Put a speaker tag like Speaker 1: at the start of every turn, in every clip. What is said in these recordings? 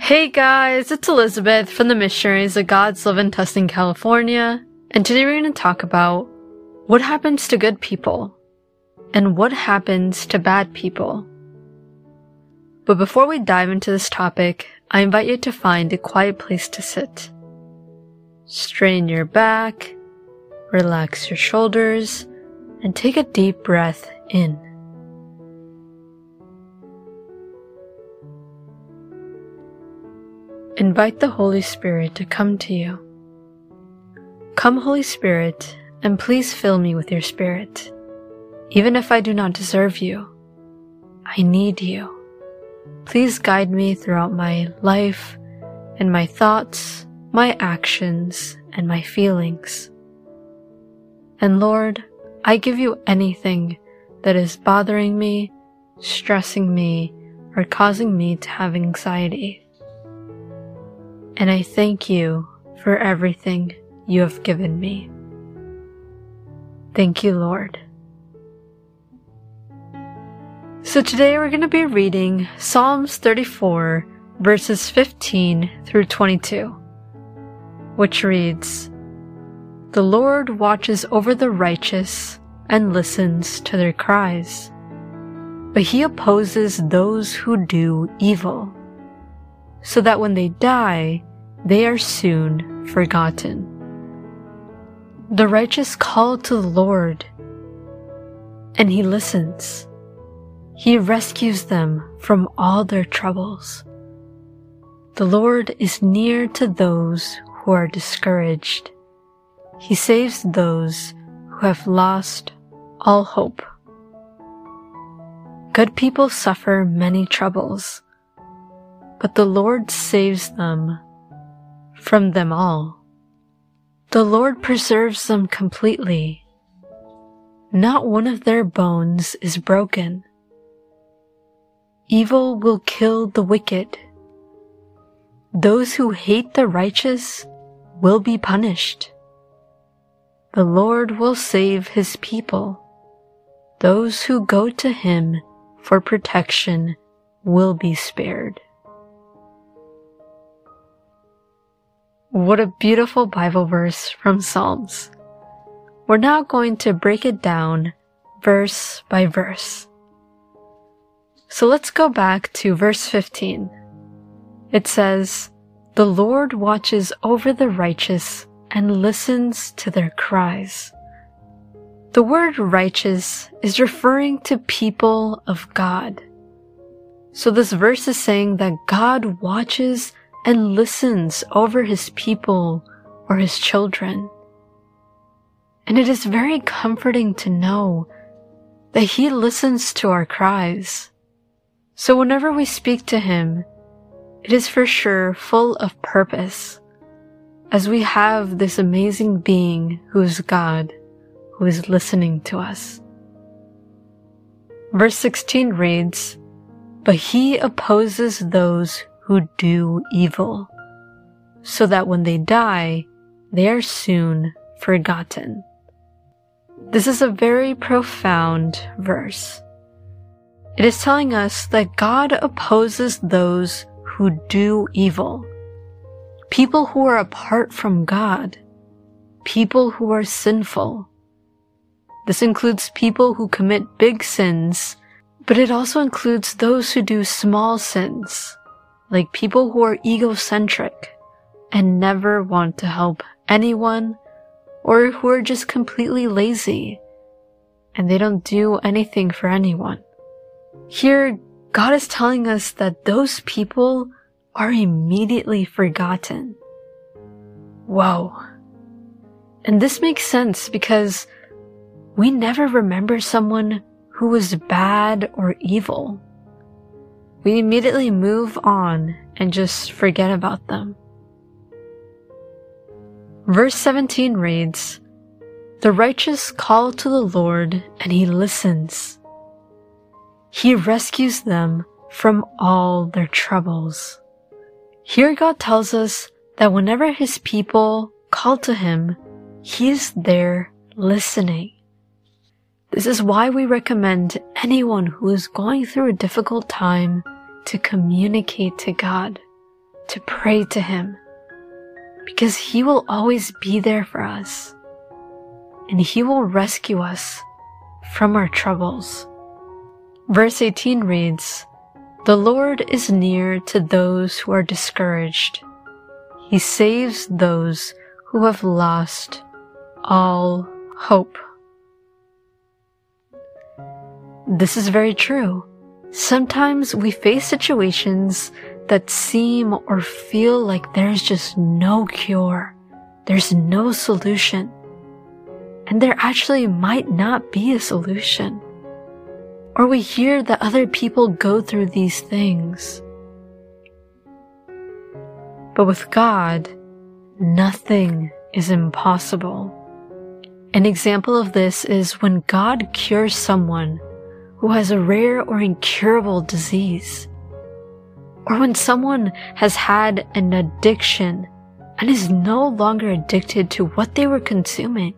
Speaker 1: Hey guys, it's Elizabeth from the Missionaries of God's Love in Tustin, California, and today we're going to talk about what happens to good people and what happens to bad people. But before we dive into this topic, I invite you to find a quiet place to sit. Strain your back, relax your shoulders, and take a deep breath in. Invite the Holy Spirit to come to you. Come, Holy Spirit, and please fill me with your Spirit. Even if I do not deserve you, I need you. Please guide me throughout my life and my thoughts, my actions, and my feelings. And Lord, I give you anything that is bothering me, stressing me, or causing me to have anxiety. And I thank you for everything you have given me. Thank you, Lord. So today we're going to be reading Psalms 34 verses 15 through 22, which reads, The Lord watches over the righteous and listens to their cries, but he opposes those who do evil, so that when they die, they are soon forgotten. The righteous call to the Lord, and he listens. He rescues them from all their troubles. The Lord is near to those who are discouraged. He saves those who have lost all hope. Good people suffer many troubles, but the Lord saves them from them all. The Lord preserves them completely. Not one of their bones is broken. Evil will kill the wicked. Those who hate the righteous will be punished. The Lord will save his people. Those who go to him for protection will be spared. What a beautiful Bible verse from Psalms. We're now going to break it down verse by verse. So let's go back to verse 15. It says, The Lord watches over the righteous and listens to their cries. The word righteous is referring to people of God. So this verse is saying that God watches and listens over his people or his children. And it is very comforting to know that he listens to our cries. So whenever we speak to Him, it is for sure full of purpose, as we have this amazing being who is God, who is listening to us. Verse 16 reads, But He opposes those who do evil, so that when they die, they are soon forgotten. This is a very profound verse. It is telling us that God opposes those who do evil. People who are apart from God. People who are sinful. This includes people who commit big sins, but it also includes those who do small sins, like people who are egocentric and never want to help anyone, or who are just completely lazy and they don't do anything for anyone. Here, God is telling us that those people are immediately forgotten. Whoa. And this makes sense because we never remember someone who was bad or evil. We immediately move on and just forget about them. Verse 17 reads, The righteous call to the Lord and he listens. He rescues them from all their troubles. Here God tells us that whenever his people call to him, he is there listening. This is why we recommend anyone who is going through a difficult time to communicate to God. to pray to Him because He will always be there for us and He will rescue us from our troubles. Verse 18 reads, The Lord is near to those who are discouraged. He saves those who have lost all hope. This is very true. Sometimes we face situations that seem or feel like there's just no cure. There's no solution. And there actually might not be a solution. Or we hear that other people go through these things. But with God, nothing is impossible. An example of this is when God cures someone who has a rare or incurable disease. Or when someone has had an addiction and is no longer addicted to what they were consuming.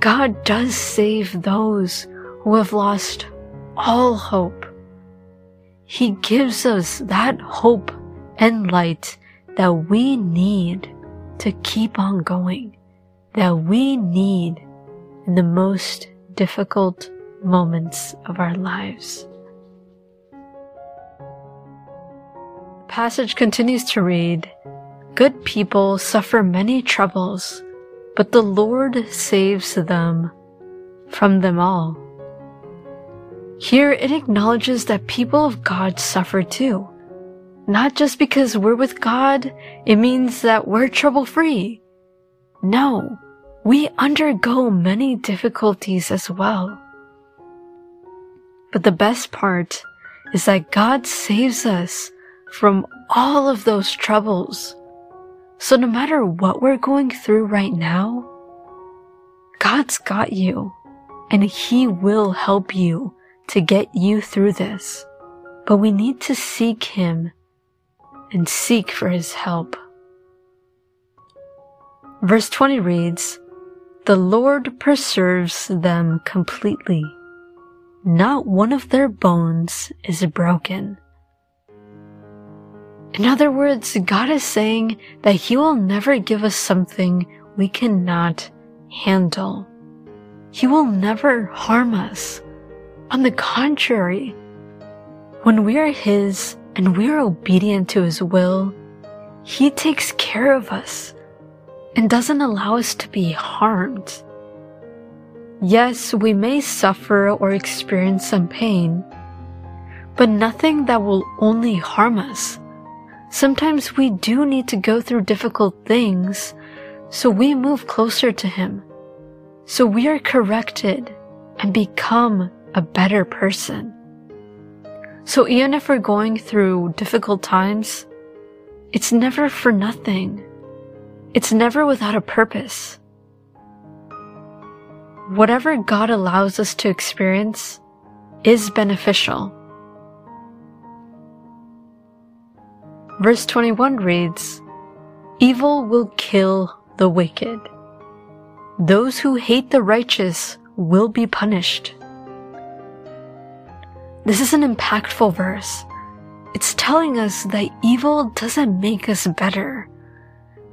Speaker 1: God does save those who have lost all hope. He gives us that hope and light that we need to keep on going, that we need in the most difficult moments of our lives. The passage continues to read, Good people suffer many troubles, but the Lord saves them from them all. Here it acknowledges that people of God suffer too. Not just because we're with God, it means that we're trouble free. No, we undergo many difficulties as well. But the best part is that God saves us from all of those troubles. So no matter what we're going through right now, God's got you and He will help you to get you through this. But we need to seek Him and seek for His help. Verse 20 reads, The Lord preserves them completely. Not one of their bones is broken. In other words, God is saying that He will never give us something we cannot handle. He will never harm us. On the contrary, when we are His and we are obedient to His will, He takes care of us and doesn't allow us to be harmed. Yes, we may suffer or experience some pain, but nothing that will only harm us. Sometimes we do need to go through difficult things so we move closer to Him. So we are corrected and become a better person. So even if we're going through difficult times, it's never for nothing. It's never without a purpose. Whatever God allows us to experience is beneficial. Verse 21 reads, Evil will kill the wicked. Those who hate the righteous will be punished. This is an impactful verse. It's telling us that evil doesn't make us better,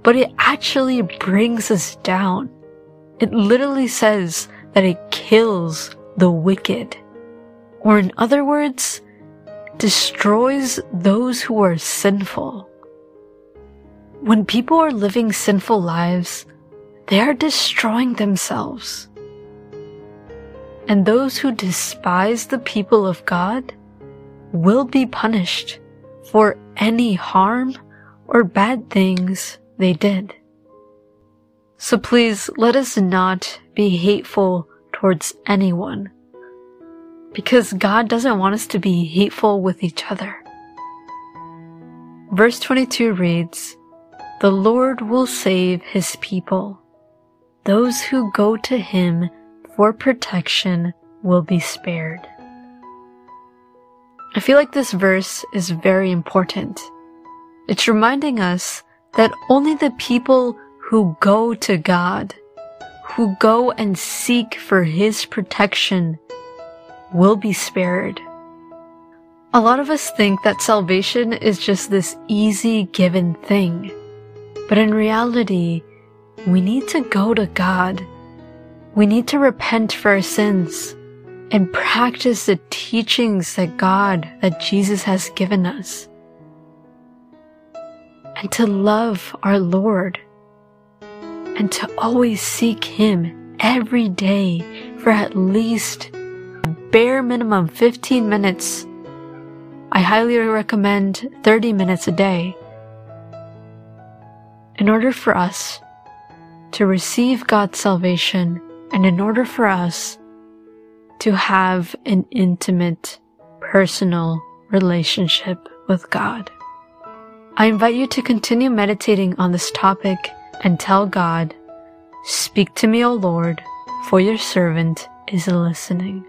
Speaker 1: but it actually brings us down. It literally says that it kills the wicked. Or in other words, destroys those who are sinful. When people are living sinful lives, they are destroying themselves. And those who despise the people of God will be punished for any harm or bad things they did. So please let us not be hateful towards anyone because God doesn't want us to be hateful with each other. Verse 22 reads, The Lord will save his people. Those who go to him for protection will be spared. I feel like this verse is very important. It's reminding us that only the people who go to God, who go and seek for his protection will be spared. A lot of us think that salvation is just this easy given thing. But in reality, we need to go to God. We need to repent for our sins and practice the teachings that God, that Jesus has given us. And to love our Lord. And to always seek Him every day for at least a bare minimum 15 minutes I highly recommend 30 minutes a day. In order for us to receive God's salvation and in order for us to have an intimate, personal relationship with God. I invite you to continue meditating on this topic and tell God, Speak to me, O Lord, for your servant is listening.